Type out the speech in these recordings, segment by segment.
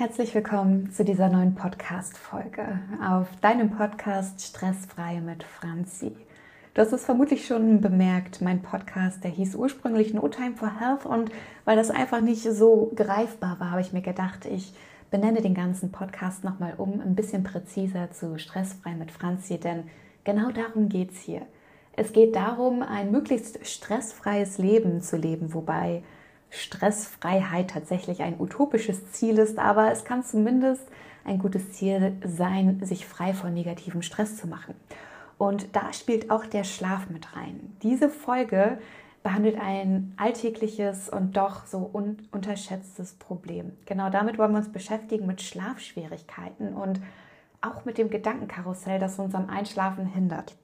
Herzlich willkommen zu dieser neuen Podcast-Folge auf deinem Podcast Stressfrei mit Franzi. Du hast es vermutlich schon bemerkt, mein Podcast, der hieß ursprünglich No Time for Health und weil das einfach nicht so greifbar war, habe ich mir gedacht, ich benenne den ganzen Podcast nochmal um, ein bisschen präziser zu Stressfrei mit Franzi, denn genau darum geht es hier. Es geht darum, ein möglichst stressfreies Leben zu leben, wobei Stressfreiheit tatsächlich ein utopisches Ziel ist, aber es kann zumindest ein gutes Ziel sein, sich frei von negativem Stress zu machen. Und da spielt auch der Schlaf mit rein. Diese Folge behandelt ein alltägliches und doch so un unterschätztes Problem. Genau damit wollen wir uns beschäftigen mit Schlafschwierigkeiten und auch mit dem Gedankenkarussell, das uns am Einschlafen hindert.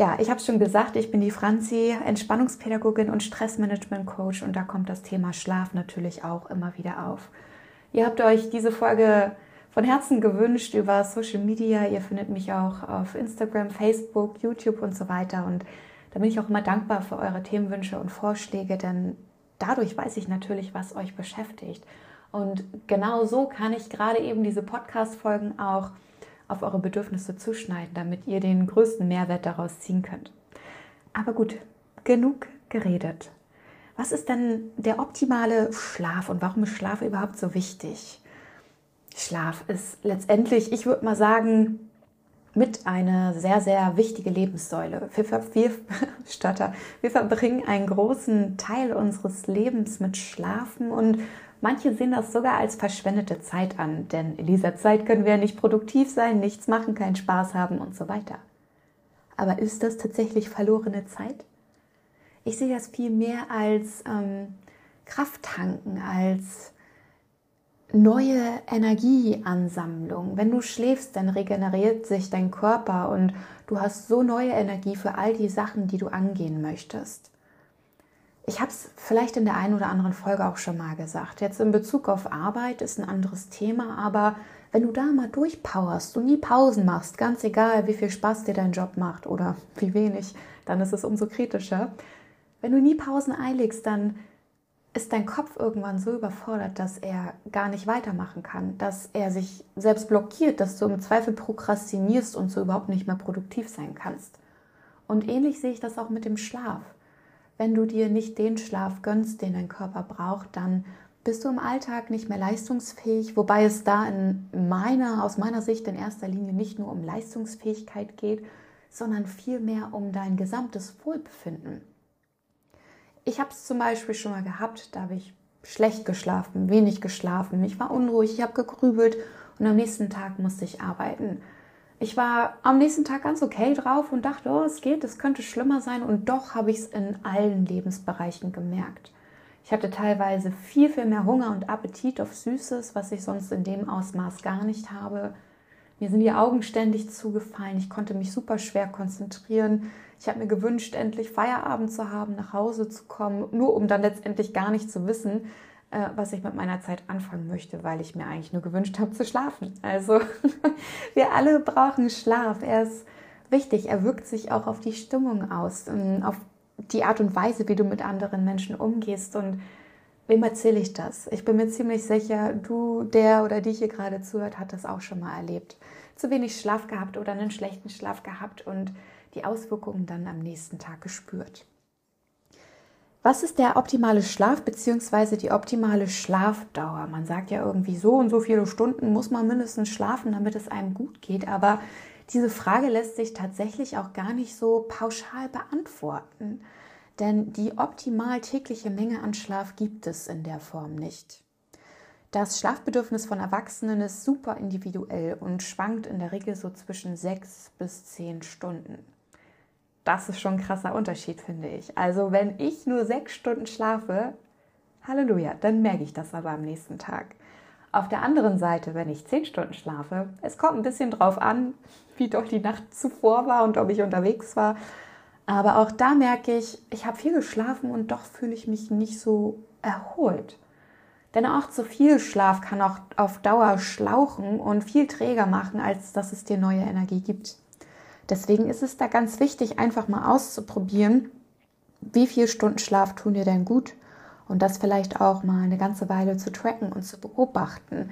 Ja, ich habe schon gesagt, ich bin die Franzi, Entspannungspädagogin und Stressmanagement-Coach und da kommt das Thema Schlaf natürlich auch immer wieder auf. Ihr habt euch diese Folge von Herzen gewünscht über Social Media. Ihr findet mich auch auf Instagram, Facebook, YouTube und so weiter. Und da bin ich auch immer dankbar für eure Themenwünsche und Vorschläge, denn dadurch weiß ich natürlich, was euch beschäftigt. Und genau so kann ich gerade eben diese Podcast-Folgen auch auf eure Bedürfnisse zuschneiden, damit ihr den größten Mehrwert daraus ziehen könnt. Aber gut, genug geredet. Was ist denn der optimale Schlaf und warum ist Schlaf überhaupt so wichtig? Schlaf ist letztendlich, ich würde mal sagen, mit eine sehr, sehr wichtige Lebenssäule. Wir, wir, Stotter, wir verbringen einen großen Teil unseres Lebens mit Schlafen und Manche sehen das sogar als verschwendete Zeit an, denn in dieser Zeit können wir ja nicht produktiv sein, nichts machen, keinen Spaß haben und so weiter. Aber ist das tatsächlich verlorene Zeit? Ich sehe das viel mehr als ähm, Krafttanken, als neue Energieansammlung. Wenn du schläfst, dann regeneriert sich dein Körper und du hast so neue Energie für all die Sachen, die du angehen möchtest. Ich habe es vielleicht in der einen oder anderen Folge auch schon mal gesagt. Jetzt in Bezug auf Arbeit ist ein anderes Thema, aber wenn du da mal durchpowerst und nie Pausen machst, ganz egal, wie viel Spaß dir dein Job macht oder wie wenig, dann ist es umso kritischer. Wenn du nie Pausen einlegst, dann ist dein Kopf irgendwann so überfordert, dass er gar nicht weitermachen kann, dass er sich selbst blockiert, dass du im Zweifel prokrastinierst und so überhaupt nicht mehr produktiv sein kannst. Und ähnlich sehe ich das auch mit dem Schlaf. Wenn du dir nicht den Schlaf gönnst, den dein Körper braucht, dann bist du im Alltag nicht mehr leistungsfähig, wobei es da in meiner, aus meiner Sicht in erster Linie nicht nur um Leistungsfähigkeit geht, sondern vielmehr um dein gesamtes Wohlbefinden. Ich habe es zum Beispiel schon mal gehabt, da habe ich schlecht geschlafen, wenig geschlafen, ich war unruhig, ich habe gegrübelt und am nächsten Tag musste ich arbeiten. Ich war am nächsten Tag ganz okay drauf und dachte, oh, es geht, es könnte schlimmer sein. Und doch habe ich es in allen Lebensbereichen gemerkt. Ich hatte teilweise viel, viel mehr Hunger und Appetit auf Süßes, was ich sonst in dem Ausmaß gar nicht habe. Mir sind die Augen ständig zugefallen. Ich konnte mich super schwer konzentrieren. Ich habe mir gewünscht, endlich Feierabend zu haben, nach Hause zu kommen, nur um dann letztendlich gar nicht zu wissen, was ich mit meiner Zeit anfangen möchte, weil ich mir eigentlich nur gewünscht habe zu schlafen. Also wir alle brauchen Schlaf. Er ist wichtig. Er wirkt sich auch auf die Stimmung aus, auf die Art und Weise, wie du mit anderen Menschen umgehst. Und wem erzähle ich das? Ich bin mir ziemlich sicher, du, der oder die hier gerade zuhört, hat das auch schon mal erlebt. Zu wenig Schlaf gehabt oder einen schlechten Schlaf gehabt und die Auswirkungen dann am nächsten Tag gespürt. Was ist der optimale Schlaf bzw. die optimale Schlafdauer? Man sagt ja irgendwie so und so viele Stunden muss man mindestens schlafen, damit es einem gut geht. Aber diese Frage lässt sich tatsächlich auch gar nicht so pauschal beantworten. Denn die optimal tägliche Menge an Schlaf gibt es in der Form nicht. Das Schlafbedürfnis von Erwachsenen ist super individuell und schwankt in der Regel so zwischen sechs bis zehn Stunden das ist schon ein krasser Unterschied, finde ich. Also wenn ich nur sechs Stunden schlafe, Halleluja, dann merke ich das aber am nächsten Tag. Auf der anderen Seite, wenn ich zehn Stunden schlafe, es kommt ein bisschen drauf an, wie doch die Nacht zuvor war und ob ich unterwegs war. Aber auch da merke ich, ich habe viel geschlafen und doch fühle ich mich nicht so erholt. Denn auch zu viel Schlaf kann auch auf Dauer schlauchen und viel träger machen, als dass es dir neue Energie gibt. Deswegen ist es da ganz wichtig, einfach mal auszuprobieren, wie viele Stunden Schlaf tun dir denn gut und das vielleicht auch mal eine ganze Weile zu tracken und zu beobachten.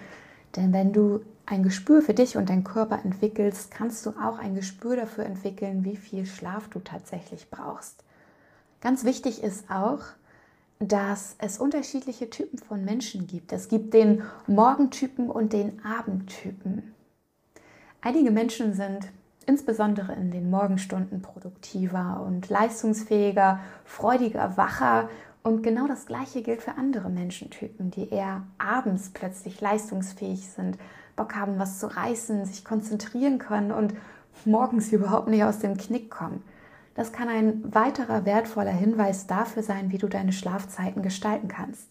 Denn wenn du ein Gespür für dich und deinen Körper entwickelst, kannst du auch ein Gespür dafür entwickeln, wie viel Schlaf du tatsächlich brauchst. Ganz wichtig ist auch, dass es unterschiedliche Typen von Menschen gibt. Es gibt den Morgentypen und den Abendtypen. Einige Menschen sind insbesondere in den Morgenstunden produktiver und leistungsfähiger, freudiger, wacher. Und genau das Gleiche gilt für andere Menschentypen, die eher abends plötzlich leistungsfähig sind, Bock haben, was zu reißen, sich konzentrieren können und morgens überhaupt nicht aus dem Knick kommen. Das kann ein weiterer wertvoller Hinweis dafür sein, wie du deine Schlafzeiten gestalten kannst.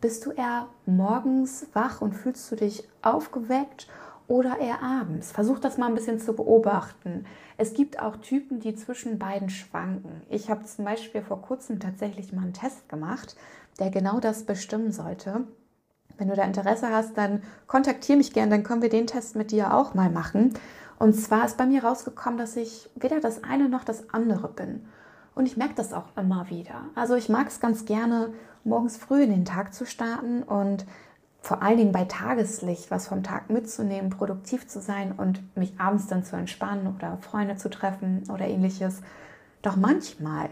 Bist du eher morgens wach und fühlst du dich aufgeweckt oder eher abends? Versuch das mal ein bisschen zu beobachten. Es gibt auch Typen, die zwischen beiden schwanken. Ich habe zum Beispiel vor kurzem tatsächlich mal einen Test gemacht, der genau das bestimmen sollte. Wenn du da Interesse hast, dann kontaktiere mich gerne, dann können wir den Test mit dir auch mal machen. Und zwar ist bei mir rausgekommen, dass ich weder das eine noch das andere bin. Und ich merke das auch immer wieder. Also ich mag es ganz gerne, morgens früh in den Tag zu starten und vor allen Dingen bei Tageslicht was vom Tag mitzunehmen, produktiv zu sein und mich abends dann zu entspannen oder Freunde zu treffen oder ähnliches. Doch manchmal,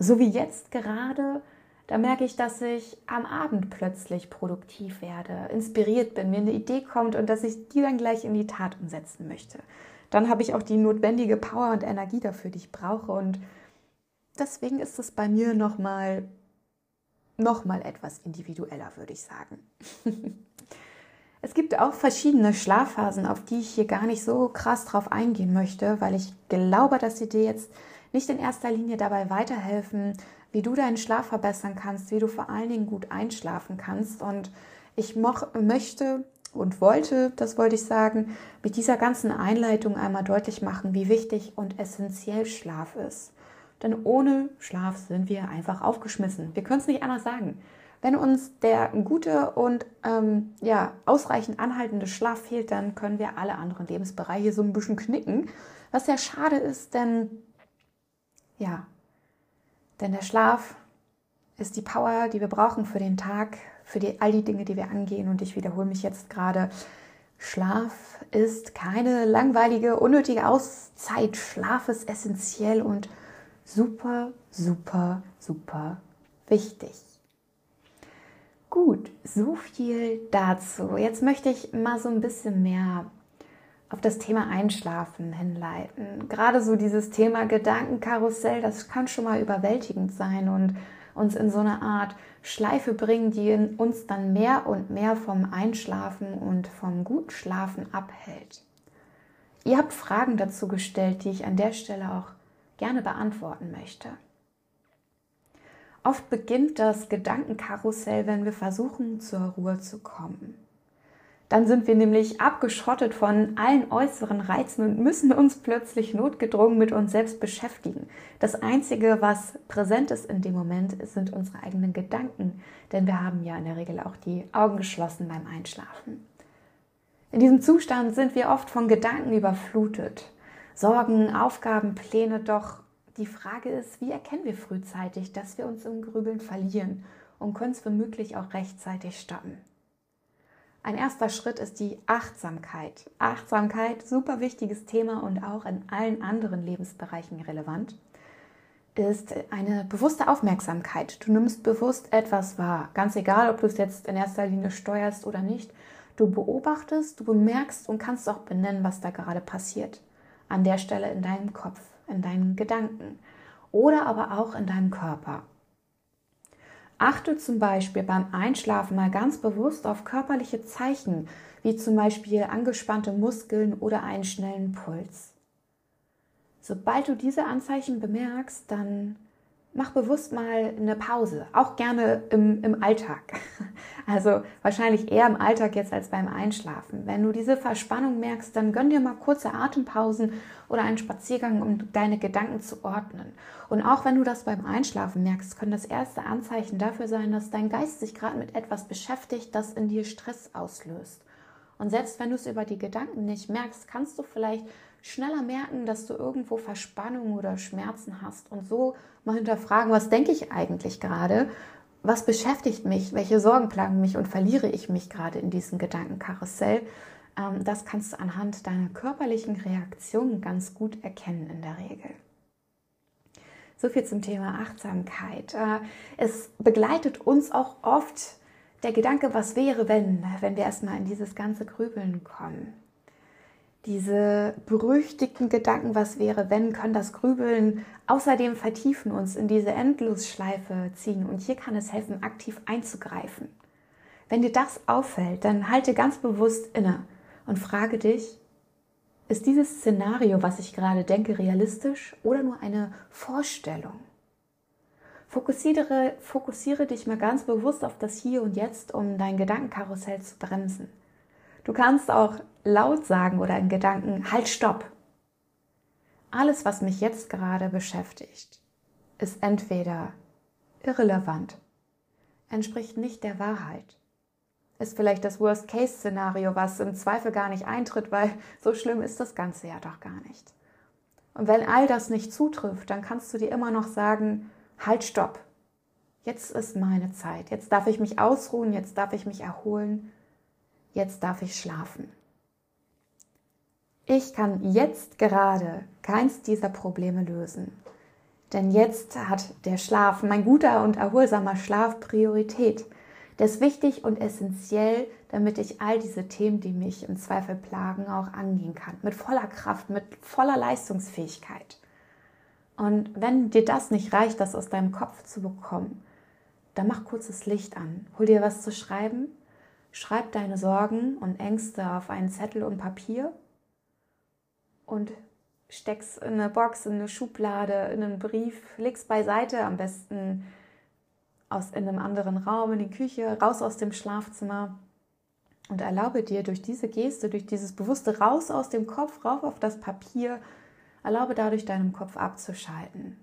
so wie jetzt gerade, da merke ich, dass ich am Abend plötzlich produktiv werde, inspiriert bin, mir eine Idee kommt und dass ich die dann gleich in die Tat umsetzen möchte. Dann habe ich auch die notwendige Power und Energie dafür, die ich brauche und deswegen ist es bei mir nochmal noch mal etwas individueller, würde ich sagen. es gibt auch verschiedene Schlafphasen, auf die ich hier gar nicht so krass drauf eingehen möchte, weil ich glaube, dass sie dir jetzt nicht in erster Linie dabei weiterhelfen, wie du deinen Schlaf verbessern kannst, wie du vor allen Dingen gut einschlafen kannst. Und ich möchte und wollte, das wollte ich sagen, mit dieser ganzen Einleitung einmal deutlich machen, wie wichtig und essentiell Schlaf ist. Denn ohne Schlaf sind wir einfach aufgeschmissen. Wir können es nicht anders sagen. Wenn uns der gute und ähm, ja, ausreichend anhaltende Schlaf fehlt, dann können wir alle anderen Lebensbereiche so ein bisschen knicken. Was sehr schade ist, denn ja, denn der Schlaf ist die Power, die wir brauchen für den Tag, für die, all die Dinge, die wir angehen. Und ich wiederhole mich jetzt gerade. Schlaf ist keine langweilige, unnötige Auszeit. Schlaf ist essentiell und super, super, super wichtig. Gut, so viel dazu. Jetzt möchte ich mal so ein bisschen mehr auf das Thema Einschlafen hinleiten. Gerade so dieses Thema Gedankenkarussell, das kann schon mal überwältigend sein und uns in so eine Art Schleife bringen, die uns dann mehr und mehr vom Einschlafen und vom Gutschlafen abhält. Ihr habt Fragen dazu gestellt, die ich an der Stelle auch gerne beantworten möchte. Oft beginnt das Gedankenkarussell, wenn wir versuchen, zur Ruhe zu kommen. Dann sind wir nämlich abgeschottet von allen äußeren Reizen und müssen uns plötzlich notgedrungen mit uns selbst beschäftigen. Das Einzige, was präsent ist in dem Moment, sind unsere eigenen Gedanken, denn wir haben ja in der Regel auch die Augen geschlossen beim Einschlafen. In diesem Zustand sind wir oft von Gedanken überflutet. Sorgen, Aufgaben, Pläne, doch die Frage ist, wie erkennen wir frühzeitig, dass wir uns im Grübeln verlieren und können es womöglich auch rechtzeitig stoppen? Ein erster Schritt ist die Achtsamkeit. Achtsamkeit, super wichtiges Thema und auch in allen anderen Lebensbereichen relevant, ist eine bewusste Aufmerksamkeit. Du nimmst bewusst etwas wahr, ganz egal, ob du es jetzt in erster Linie steuerst oder nicht. Du beobachtest, du bemerkst und kannst auch benennen, was da gerade passiert. An der Stelle in deinem Kopf, in deinen Gedanken oder aber auch in deinem Körper. Achte zum Beispiel beim Einschlafen mal ganz bewusst auf körperliche Zeichen, wie zum Beispiel angespannte Muskeln oder einen schnellen Puls. Sobald du diese Anzeichen bemerkst, dann mach bewusst mal eine Pause, auch gerne im, im Alltag. Also wahrscheinlich eher im Alltag jetzt als beim Einschlafen. Wenn du diese Verspannung merkst, dann gönn dir mal kurze Atempausen oder einen Spaziergang, um deine Gedanken zu ordnen. Und auch wenn du das beim Einschlafen merkst, können das erste Anzeichen dafür sein, dass dein Geist sich gerade mit etwas beschäftigt, das in dir Stress auslöst. Und selbst wenn du es über die Gedanken nicht merkst, kannst du vielleicht schneller merken, dass du irgendwo Verspannung oder Schmerzen hast und so mal hinterfragen, was denke ich eigentlich gerade was beschäftigt mich, welche Sorgen plagen mich und verliere ich mich gerade in diesem Gedankenkarussell, ähm, das kannst du anhand deiner körperlichen Reaktionen ganz gut erkennen in der Regel. So viel zum Thema Achtsamkeit. Äh, es begleitet uns auch oft der Gedanke, was wäre, wenn, wenn wir erstmal in dieses ganze Grübeln kommen. Diese berüchtigten Gedanken, was wäre, wenn, können das Grübeln außerdem vertiefen, uns in diese Endlosschleife ziehen. Und hier kann es helfen, aktiv einzugreifen. Wenn dir das auffällt, dann halte ganz bewusst inne und frage dich, ist dieses Szenario, was ich gerade denke, realistisch oder nur eine Vorstellung? Fokussiere, fokussiere dich mal ganz bewusst auf das Hier und Jetzt, um dein Gedankenkarussell zu bremsen. Du kannst auch laut sagen oder in Gedanken, halt, stopp. Alles, was mich jetzt gerade beschäftigt, ist entweder irrelevant, entspricht nicht der Wahrheit, ist vielleicht das Worst-Case-Szenario, was im Zweifel gar nicht eintritt, weil so schlimm ist das Ganze ja doch gar nicht. Und wenn all das nicht zutrifft, dann kannst du dir immer noch sagen, halt, stopp. Jetzt ist meine Zeit. Jetzt darf ich mich ausruhen, jetzt darf ich mich erholen jetzt darf ich schlafen. Ich kann jetzt gerade keins dieser Probleme lösen. Denn jetzt hat der Schlaf, mein guter und erholsamer Schlaf Priorität. Der ist wichtig und essentiell, damit ich all diese Themen, die mich im Zweifel plagen, auch angehen kann. Mit voller Kraft, mit voller Leistungsfähigkeit. Und wenn dir das nicht reicht, das aus deinem Kopf zu bekommen, dann mach kurzes Licht an. Hol dir was zu schreiben Schreib deine Sorgen und Ängste auf einen Zettel und Papier und steck's in eine Box, in eine Schublade, in einen Brief, leg's beiseite, am besten aus in einem anderen Raum, in die Küche, raus aus dem Schlafzimmer. Und erlaube dir durch diese Geste, durch dieses bewusste Raus aus dem Kopf, rauf auf das Papier, erlaube dadurch deinem Kopf abzuschalten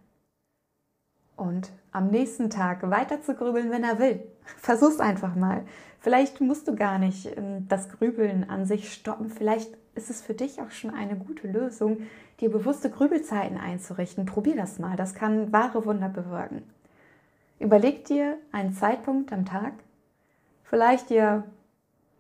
und am nächsten Tag weiter zu grübeln, wenn er will. Versuch's einfach mal. Vielleicht musst du gar nicht ähm, das Grübeln an sich stoppen. Vielleicht ist es für dich auch schon eine gute Lösung, dir bewusste Grübelzeiten einzurichten. Probier das mal. Das kann wahre Wunder bewirken. Überleg dir einen Zeitpunkt am Tag, vielleicht dir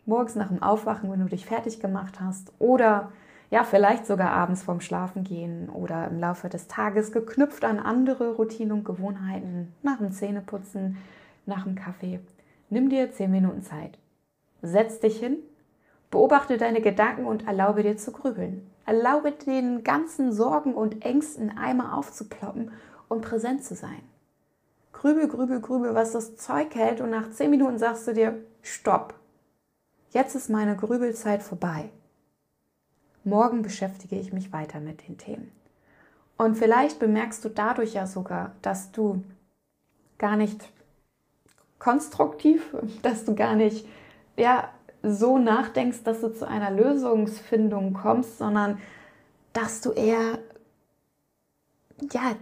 morgens nach dem Aufwachen, wenn du dich fertig gemacht hast, oder ja, vielleicht sogar abends vorm Schlafengehen oder im Laufe des Tages geknüpft an andere Routinen und Gewohnheiten, nach dem Zähneputzen, nach dem Kaffee. Nimm dir zehn Minuten Zeit. Setz dich hin, beobachte deine Gedanken und erlaube dir zu grübeln. Erlaube den ganzen Sorgen und Ängsten einmal aufzuploppen und präsent zu sein. Grübel, grübel, grübel, was das Zeug hält und nach zehn Minuten sagst du dir, stopp. Jetzt ist meine Grübelzeit vorbei. Morgen beschäftige ich mich weiter mit den Themen. Und vielleicht bemerkst du dadurch ja sogar, dass du gar nicht konstruktiv, dass du gar nicht ja, so nachdenkst, dass du zu einer Lösungsfindung kommst, sondern dass du eher ja,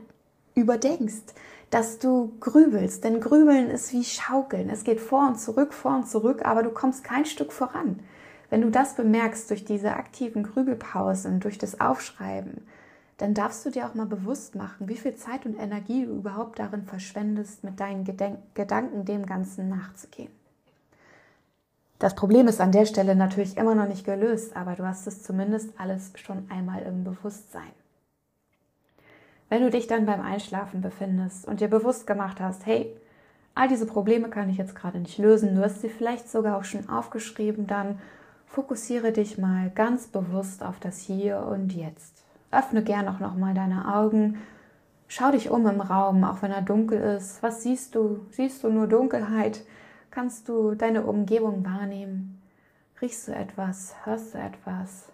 überdenkst, dass du grübelst. Denn grübeln ist wie Schaukeln. Es geht vor und zurück, vor und zurück, aber du kommst kein Stück voran. Wenn du das bemerkst durch diese aktiven Grübelpausen, durch das Aufschreiben, dann darfst du dir auch mal bewusst machen, wie viel Zeit und Energie du überhaupt darin verschwendest, mit deinen Gedenk Gedanken dem Ganzen nachzugehen. Das Problem ist an der Stelle natürlich immer noch nicht gelöst, aber du hast es zumindest alles schon einmal im Bewusstsein. Wenn du dich dann beim Einschlafen befindest und dir bewusst gemacht hast, hey, all diese Probleme kann ich jetzt gerade nicht lösen, du hast sie vielleicht sogar auch schon aufgeschrieben, dann Fokussiere dich mal ganz bewusst auf das Hier und Jetzt. Öffne gern auch noch mal deine Augen. Schau dich um im Raum, auch wenn er dunkel ist. Was siehst du? Siehst du nur Dunkelheit? Kannst du deine Umgebung wahrnehmen? Riechst du etwas? Hörst du etwas?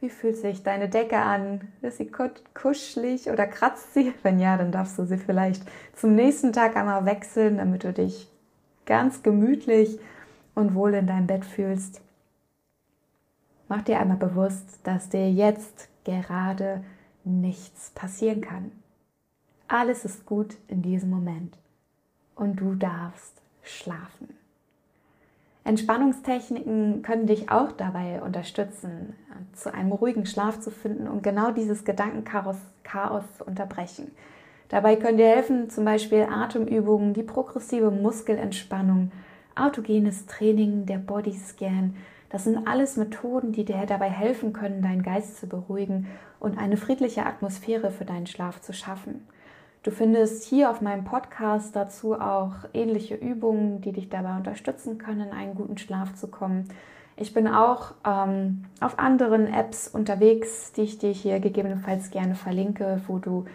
Wie fühlt sich deine Decke an? Ist sie kuschelig oder kratzt sie? Wenn ja, dann darfst du sie vielleicht zum nächsten Tag einmal wechseln, damit du dich ganz gemütlich und wohl in deinem Bett fühlst. Mach dir einmal bewusst, dass dir jetzt gerade nichts passieren kann. Alles ist gut in diesem Moment und du darfst schlafen. Entspannungstechniken können dich auch dabei unterstützen, zu einem ruhigen Schlaf zu finden und genau dieses Gedankenchaos Chaos zu unterbrechen. Dabei können dir helfen zum Beispiel Atemübungen, die progressive Muskelentspannung, autogenes Training, der Bodyscan. Das sind alles Methoden, die dir dabei helfen können, deinen Geist zu beruhigen und eine friedliche Atmosphäre für deinen Schlaf zu schaffen. Du findest hier auf meinem Podcast dazu auch ähnliche Übungen, die dich dabei unterstützen können, in einen guten Schlaf zu kommen. Ich bin auch ähm, auf anderen Apps unterwegs, die ich dir hier gegebenenfalls gerne verlinke, wo du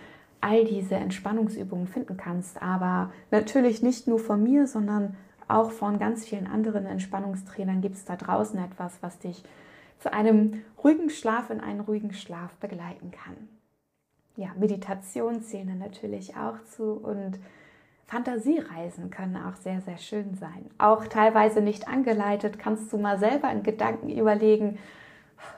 all diese Entspannungsübungen finden kannst. Aber natürlich nicht nur von mir, sondern auch von ganz vielen anderen Entspannungstrainern gibt es da draußen etwas, was dich zu einem ruhigen Schlaf in einen ruhigen Schlaf begleiten kann. Ja, Meditation zählen natürlich auch zu und Fantasiereisen können auch sehr, sehr schön sein. Auch teilweise nicht angeleitet, kannst du mal selber in Gedanken überlegen,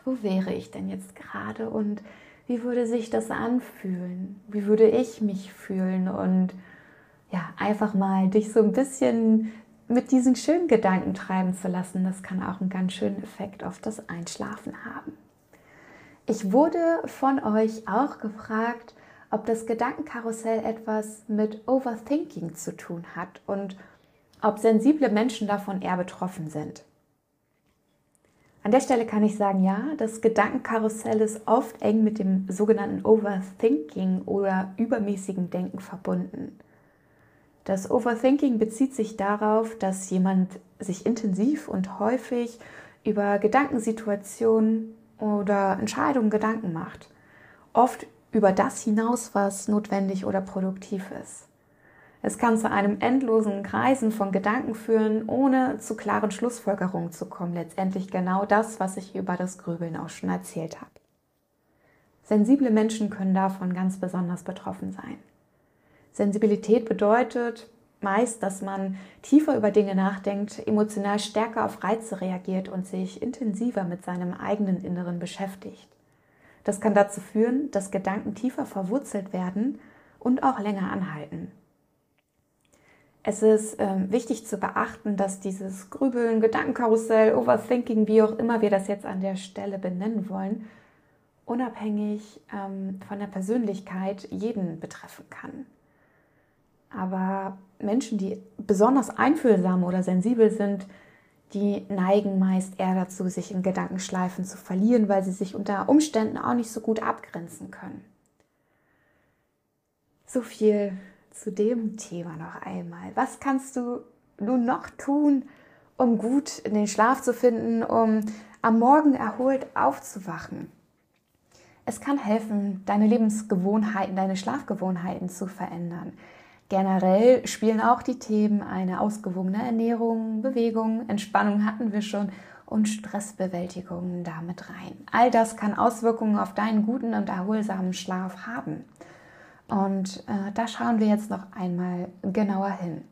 wo wäre ich denn jetzt gerade und wie würde sich das anfühlen? Wie würde ich mich fühlen? Und ja, einfach mal dich so ein bisschen mit diesen schönen Gedanken treiben zu lassen, das kann auch einen ganz schönen Effekt auf das Einschlafen haben. Ich wurde von euch auch gefragt, ob das Gedankenkarussell etwas mit Overthinking zu tun hat und ob sensible Menschen davon eher betroffen sind. An der Stelle kann ich sagen, ja, das Gedankenkarussell ist oft eng mit dem sogenannten Overthinking oder übermäßigen Denken verbunden. Das Overthinking bezieht sich darauf, dass jemand sich intensiv und häufig über Gedankensituationen oder Entscheidungen Gedanken macht. Oft über das hinaus, was notwendig oder produktiv ist. Es kann zu einem endlosen Kreisen von Gedanken führen, ohne zu klaren Schlussfolgerungen zu kommen. Letztendlich genau das, was ich über das Grübeln auch schon erzählt habe. Sensible Menschen können davon ganz besonders betroffen sein. Sensibilität bedeutet meist, dass man tiefer über Dinge nachdenkt, emotional stärker auf Reize reagiert und sich intensiver mit seinem eigenen Inneren beschäftigt. Das kann dazu führen, dass Gedanken tiefer verwurzelt werden und auch länger anhalten. Es ist ähm, wichtig zu beachten, dass dieses Grübeln, Gedankenkarussell, Overthinking, wie auch immer wir das jetzt an der Stelle benennen wollen, unabhängig ähm, von der Persönlichkeit jeden betreffen kann. Aber Menschen, die besonders einfühlsam oder sensibel sind, die neigen meist eher dazu, sich in Gedankenschleifen zu verlieren, weil sie sich unter Umständen auch nicht so gut abgrenzen können. So viel zu dem Thema noch einmal. Was kannst du nun noch tun, um gut in den Schlaf zu finden, um am Morgen erholt aufzuwachen? Es kann helfen, deine Lebensgewohnheiten, deine Schlafgewohnheiten zu verändern. Generell spielen auch die Themen eine ausgewogene Ernährung, Bewegung, Entspannung hatten wir schon und Stressbewältigung damit rein. All das kann Auswirkungen auf deinen guten und erholsamen Schlaf haben. Und äh, da schauen wir jetzt noch einmal genauer hin.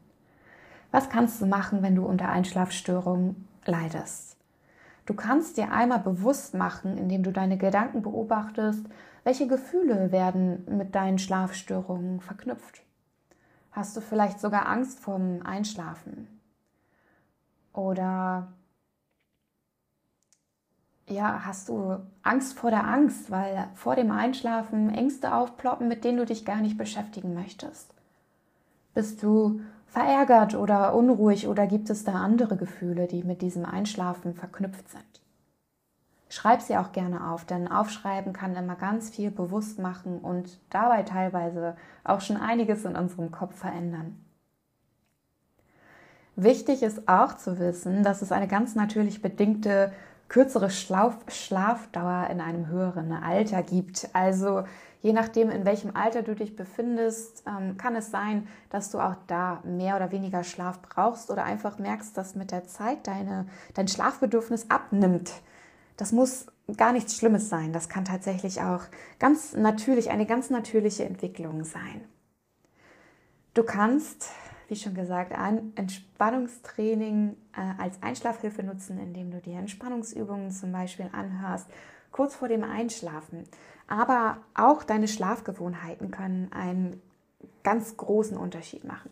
Was kannst du machen, wenn du unter Einschlafstörungen leidest? Du kannst dir einmal bewusst machen, indem du deine Gedanken beobachtest, welche Gefühle werden mit deinen Schlafstörungen verknüpft. Hast du vielleicht sogar Angst vorm Einschlafen? Oder ja, hast du Angst vor der Angst, weil vor dem Einschlafen Ängste aufploppen, mit denen du dich gar nicht beschäftigen möchtest? Bist du verärgert oder unruhig oder gibt es da andere Gefühle, die mit diesem Einschlafen verknüpft sind? Schreib sie auch gerne auf, denn Aufschreiben kann immer ganz viel bewusst machen und dabei teilweise auch schon einiges in unserem Kopf verändern. Wichtig ist auch zu wissen, dass es eine ganz natürlich bedingte kürzere Schlaf Schlafdauer in einem höheren Alter gibt. Also je nachdem, in welchem Alter du dich befindest, ähm, kann es sein, dass du auch da mehr oder weniger Schlaf brauchst oder einfach merkst, dass mit der Zeit deine, dein Schlafbedürfnis abnimmt. Das muss gar nichts Schlimmes sein. Das kann tatsächlich auch ganz natürlich, eine ganz natürliche Entwicklung sein. Du kannst wie schon gesagt, ein Entspannungstraining äh, als Einschlafhilfe nutzen, indem du dir Entspannungsübungen zum Beispiel anhörst, kurz vor dem Einschlafen. Aber auch deine Schlafgewohnheiten können einen ganz großen Unterschied machen.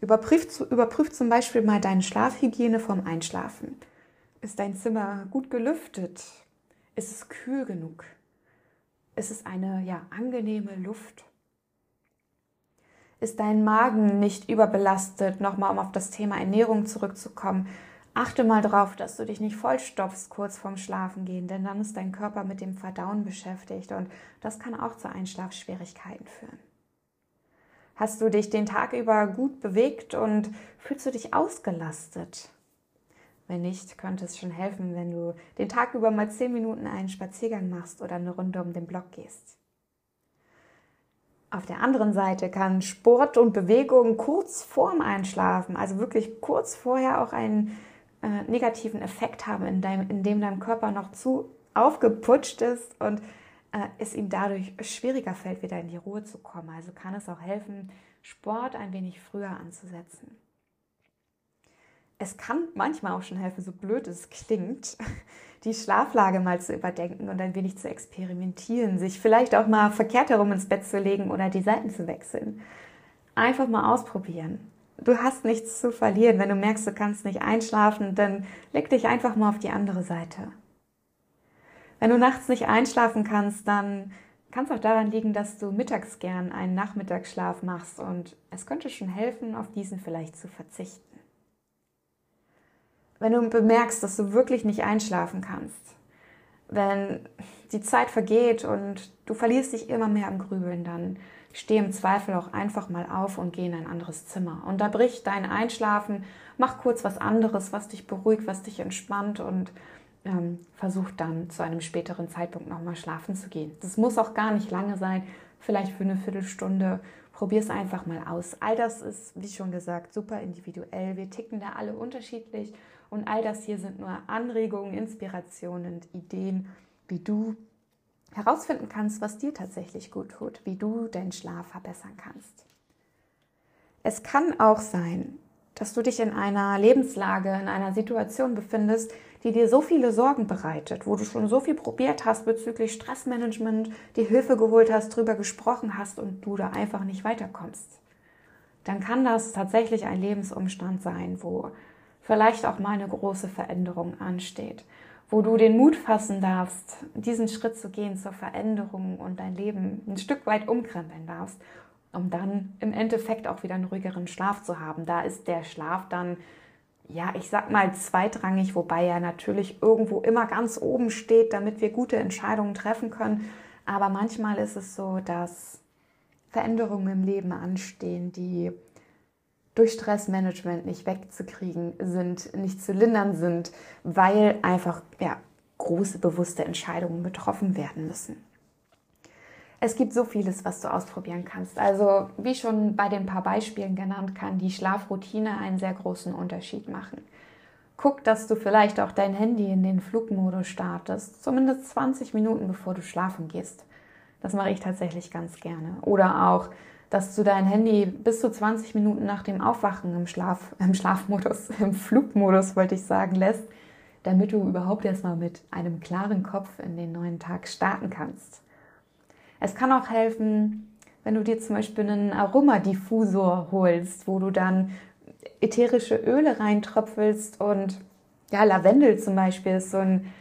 Überprüf, überprüf zum Beispiel mal deine Schlafhygiene vorm Einschlafen. Ist dein Zimmer gut gelüftet? Ist es kühl genug? Ist es eine ja, angenehme Luft? Ist dein Magen nicht überbelastet? Nochmal, um auf das Thema Ernährung zurückzukommen. Achte mal drauf, dass du dich nicht vollstopfst kurz vorm Schlafengehen, denn dann ist dein Körper mit dem Verdauen beschäftigt und das kann auch zu Einschlafschwierigkeiten führen. Hast du dich den Tag über gut bewegt und fühlst du dich ausgelastet? Wenn nicht, könnte es schon helfen, wenn du den Tag über mal zehn Minuten einen Spaziergang machst oder eine Runde um den Block gehst. Auf der anderen Seite kann Sport und Bewegung kurz vorm Einschlafen, also wirklich kurz vorher auch einen äh, negativen Effekt haben, in, deinem, in dem dein Körper noch zu aufgeputscht ist und äh, es ihm dadurch schwieriger fällt, wieder in die Ruhe zu kommen. Also kann es auch helfen, Sport ein wenig früher anzusetzen. Es kann manchmal auch schon helfen, so blöd es klingt, die Schlaflage mal zu überdenken und ein wenig zu experimentieren, sich vielleicht auch mal verkehrt herum ins Bett zu legen oder die Seiten zu wechseln. Einfach mal ausprobieren. Du hast nichts zu verlieren. Wenn du merkst, du kannst nicht einschlafen, dann leg dich einfach mal auf die andere Seite. Wenn du nachts nicht einschlafen kannst, dann kann es auch daran liegen, dass du mittags gern einen Nachmittagsschlaf machst und es könnte schon helfen, auf diesen vielleicht zu verzichten wenn du bemerkst, dass du wirklich nicht einschlafen kannst, wenn die Zeit vergeht und du verlierst dich immer mehr im Grübeln, dann steh im Zweifel auch einfach mal auf und geh in ein anderes Zimmer. Unterbrich dein Einschlafen, mach kurz was anderes, was dich beruhigt, was dich entspannt und ähm, versuch dann zu einem späteren Zeitpunkt nochmal schlafen zu gehen. Das muss auch gar nicht lange sein, vielleicht für eine Viertelstunde. Probier es einfach mal aus. All das ist, wie schon gesagt, super individuell. Wir ticken da alle unterschiedlich und all das hier sind nur Anregungen, Inspirationen und Ideen, wie du herausfinden kannst, was dir tatsächlich gut tut, wie du deinen Schlaf verbessern kannst. Es kann auch sein, dass du dich in einer Lebenslage, in einer Situation befindest, die dir so viele Sorgen bereitet, wo du schon so viel probiert hast bezüglich Stressmanagement, die Hilfe geholt hast, drüber gesprochen hast und du da einfach nicht weiterkommst. Dann kann das tatsächlich ein Lebensumstand sein, wo vielleicht auch mal eine große Veränderung ansteht, wo du den Mut fassen darfst, diesen Schritt zu gehen zur Veränderung und dein Leben ein Stück weit umkrempeln darfst, um dann im Endeffekt auch wieder einen ruhigeren Schlaf zu haben. Da ist der Schlaf dann, ja, ich sag mal zweitrangig, wobei er natürlich irgendwo immer ganz oben steht, damit wir gute Entscheidungen treffen können. Aber manchmal ist es so, dass Veränderungen im Leben anstehen, die durch Stressmanagement nicht wegzukriegen sind, nicht zu lindern sind, weil einfach ja, große bewusste Entscheidungen getroffen werden müssen. Es gibt so vieles, was du ausprobieren kannst. Also wie schon bei den paar Beispielen genannt, kann die Schlafroutine einen sehr großen Unterschied machen. Guck, dass du vielleicht auch dein Handy in den Flugmodus startest, zumindest 20 Minuten bevor du schlafen gehst. Das mache ich tatsächlich ganz gerne. Oder auch dass du dein Handy bis zu 20 Minuten nach dem Aufwachen im, Schlaf, im Schlafmodus, im Flugmodus wollte ich sagen, lässt, damit du überhaupt erstmal mit einem klaren Kopf in den neuen Tag starten kannst. Es kann auch helfen, wenn du dir zum Beispiel einen Aromadiffusor holst, wo du dann ätherische Öle reintröpfelst und ja, Lavendel zum Beispiel ist so ein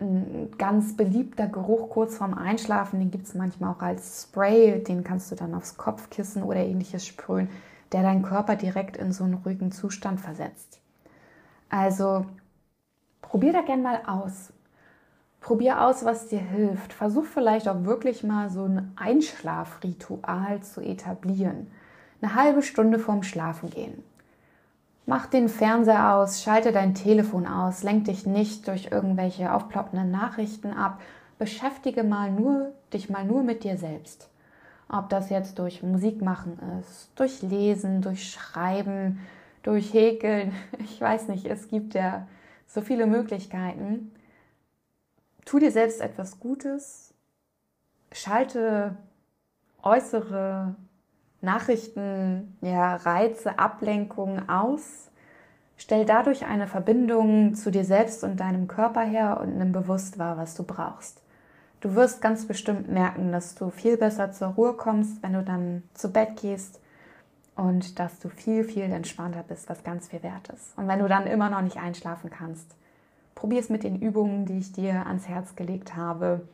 ein ganz beliebter Geruch kurz vorm Einschlafen, den gibt es manchmal auch als Spray, den kannst du dann aufs Kopfkissen oder ähnliches sprühen, der deinen Körper direkt in so einen ruhigen Zustand versetzt. Also probier da gern mal aus. Probier aus, was dir hilft. Versuch vielleicht auch wirklich mal so ein Einschlafritual zu etablieren. Eine halbe Stunde vorm Schlafengehen. Mach den Fernseher aus, schalte dein Telefon aus, lenk dich nicht durch irgendwelche aufploppenden Nachrichten ab. Beschäftige mal nur, dich mal nur mit dir selbst. Ob das jetzt durch Musik machen ist, durch Lesen, durch Schreiben, durch Häkeln. Ich weiß nicht, es gibt ja so viele Möglichkeiten. Tu dir selbst etwas Gutes. Schalte äußere Nachrichten, ja, Reize, Ablenkungen aus. Stell dadurch eine Verbindung zu dir selbst und deinem Körper her und nimm bewusst wahr, was du brauchst. Du wirst ganz bestimmt merken, dass du viel besser zur Ruhe kommst, wenn du dann zu Bett gehst und dass du viel, viel entspannter bist, was ganz viel wert ist. Und wenn du dann immer noch nicht einschlafen kannst, probier es mit den Übungen, die ich dir ans Herz gelegt habe.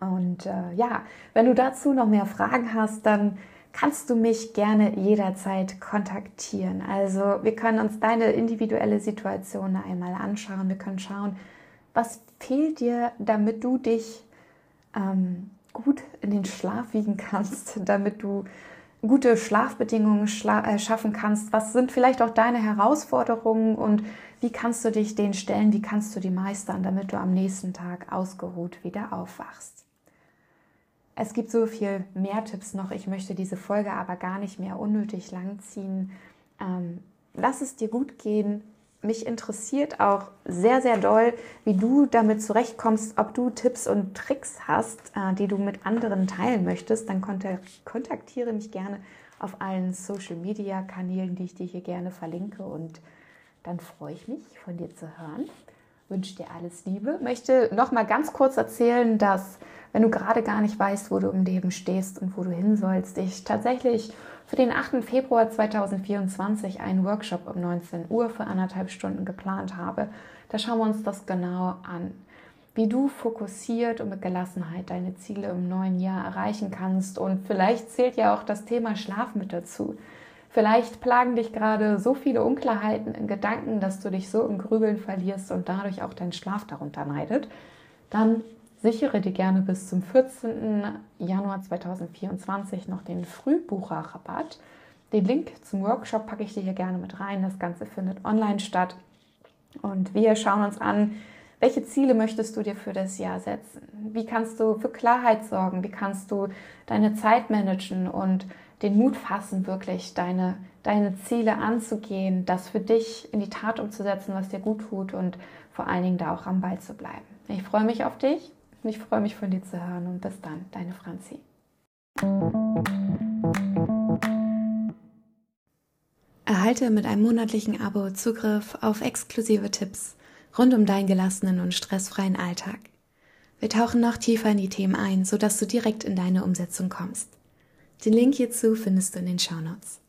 Und äh, ja, wenn du dazu noch mehr Fragen hast, dann kannst du mich gerne jederzeit kontaktieren. Also wir können uns deine individuelle Situation einmal anschauen. Wir können schauen, was fehlt dir, damit du dich ähm, gut in den Schlaf wiegen kannst, damit du gute Schlafbedingungen schla äh, schaffen kannst. Was sind vielleicht auch deine Herausforderungen und wie kannst du dich denen stellen, wie kannst du die meistern, damit du am nächsten Tag ausgeruht wieder aufwachst. Es gibt so viel mehr Tipps noch. Ich möchte diese Folge aber gar nicht mehr unnötig langziehen. Ähm, lass es dir gut gehen mich interessiert auch sehr, sehr doll, wie du damit zurechtkommst, ob du Tipps und Tricks hast, äh, die du mit anderen teilen möchtest, dann kontaktiere mich gerne auf allen Social-Media-Kanälen, die ich dir hier gerne verlinke und dann freue ich mich, von dir zu hören. Wünsche dir alles Liebe. Möchte noch mal ganz kurz erzählen, dass wenn du gerade gar nicht weißt, wo du im Leben stehst und wo du hin sollst, ich tatsächlich für den 8. Februar 2024 einen Workshop um 19 Uhr für anderthalb Stunden geplant habe. Da schauen wir uns das genau an, wie du fokussiert und mit Gelassenheit deine Ziele im neuen Jahr erreichen kannst. Und vielleicht zählt ja auch das Thema Schlaf mit dazu. Vielleicht plagen dich gerade so viele Unklarheiten in Gedanken, dass du dich so im Grübeln verlierst und dadurch auch dein Schlaf darunter leidet. Dann Sichere dir gerne bis zum 14. Januar 2024 noch den Frühbucherrabatt. Den Link zum Workshop packe ich dir hier gerne mit rein. Das Ganze findet online statt. Und wir schauen uns an, welche Ziele möchtest du dir für das Jahr setzen? Wie kannst du für Klarheit sorgen? Wie kannst du deine Zeit managen und den Mut fassen, wirklich deine, deine Ziele anzugehen, das für dich in die Tat umzusetzen, was dir gut tut und vor allen Dingen da auch am Ball zu bleiben. Ich freue mich auf dich ich freue mich von dir zu hören und bis dann, deine Franzi. Erhalte mit einem monatlichen Abo Zugriff auf exklusive Tipps rund um deinen gelassenen und stressfreien Alltag. Wir tauchen noch tiefer in die Themen ein, sodass du direkt in deine Umsetzung kommst. Den Link hierzu findest du in den Shownotes.